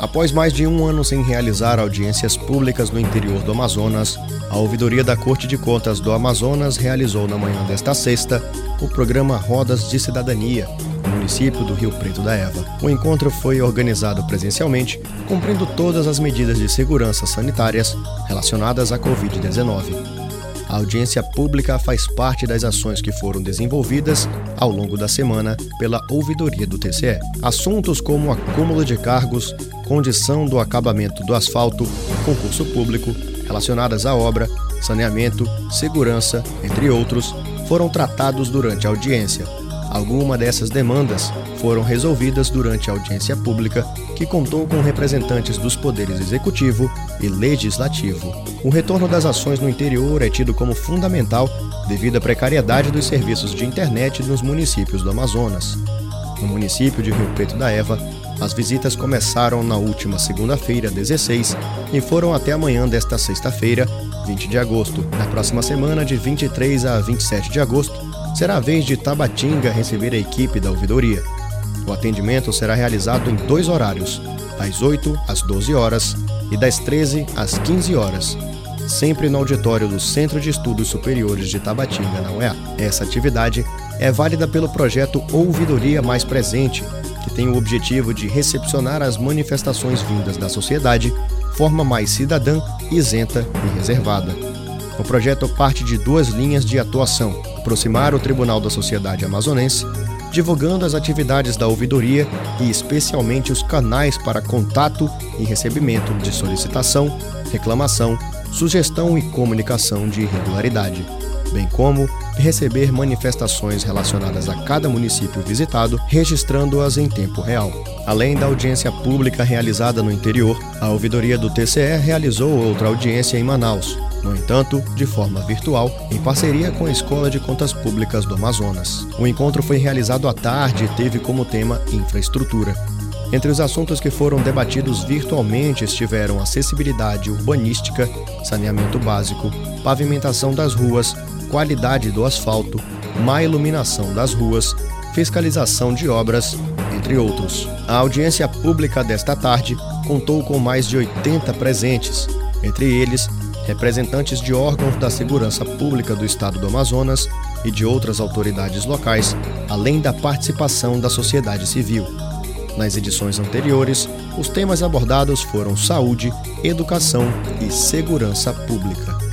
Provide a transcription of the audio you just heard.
Após mais de um ano sem realizar audiências públicas no interior do Amazonas, a Ouvidoria da Corte de Contas do Amazonas realizou na manhã desta sexta o programa Rodas de Cidadania, no município do Rio Preto da Eva. O encontro foi organizado presencialmente, cumprindo todas as medidas de segurança sanitárias relacionadas à Covid-19. A audiência pública faz parte das ações que foram desenvolvidas ao longo da semana pela ouvidoria do TCE. Assuntos como acúmulo de cargos, condição do acabamento do asfalto, concurso público, relacionadas à obra, saneamento, segurança, entre outros, foram tratados durante a audiência. Algumas dessas demandas foram resolvidas durante a audiência pública, que contou com representantes dos poderes executivo e legislativo. O retorno das ações no interior é tido como fundamental devido à precariedade dos serviços de internet nos municípios do Amazonas. No município de Rio Preto da Eva, as visitas começaram na última segunda-feira, 16, e foram até amanhã desta sexta-feira, 20 de agosto. Na próxima semana, de 23 a 27 de agosto, será a vez de Tabatinga receber a equipe da ouvidoria. O atendimento será realizado em dois horários, das 8 às 12 horas e das 13 às 15 horas, sempre no auditório do Centro de Estudos Superiores de Tabatinga, na UEA. Essa atividade é válida pelo projeto Ouvidoria Mais Presente, que tem o objetivo de recepcionar as manifestações vindas da sociedade forma mais cidadã, isenta e reservada. O projeto parte de duas linhas de atuação: aproximar o Tribunal da Sociedade Amazonense, divulgando as atividades da ouvidoria e especialmente os canais para contato e recebimento de solicitação, reclamação, sugestão e comunicação de irregularidade bem como receber manifestações relacionadas a cada município visitado, registrando-as em tempo real. Além da audiência pública realizada no interior, a ouvidoria do TCE realizou outra audiência em Manaus, no entanto, de forma virtual, em parceria com a Escola de Contas Públicas do Amazonas. O encontro foi realizado à tarde e teve como tema infraestrutura. Entre os assuntos que foram debatidos virtualmente estiveram acessibilidade urbanística, saneamento básico, pavimentação das ruas, qualidade do asfalto, má iluminação das ruas, fiscalização de obras, entre outros. A audiência pública desta tarde contou com mais de 80 presentes, entre eles representantes de órgãos da segurança pública do estado do Amazonas e de outras autoridades locais, além da participação da sociedade civil. Nas edições anteriores, os temas abordados foram saúde, educação e segurança pública.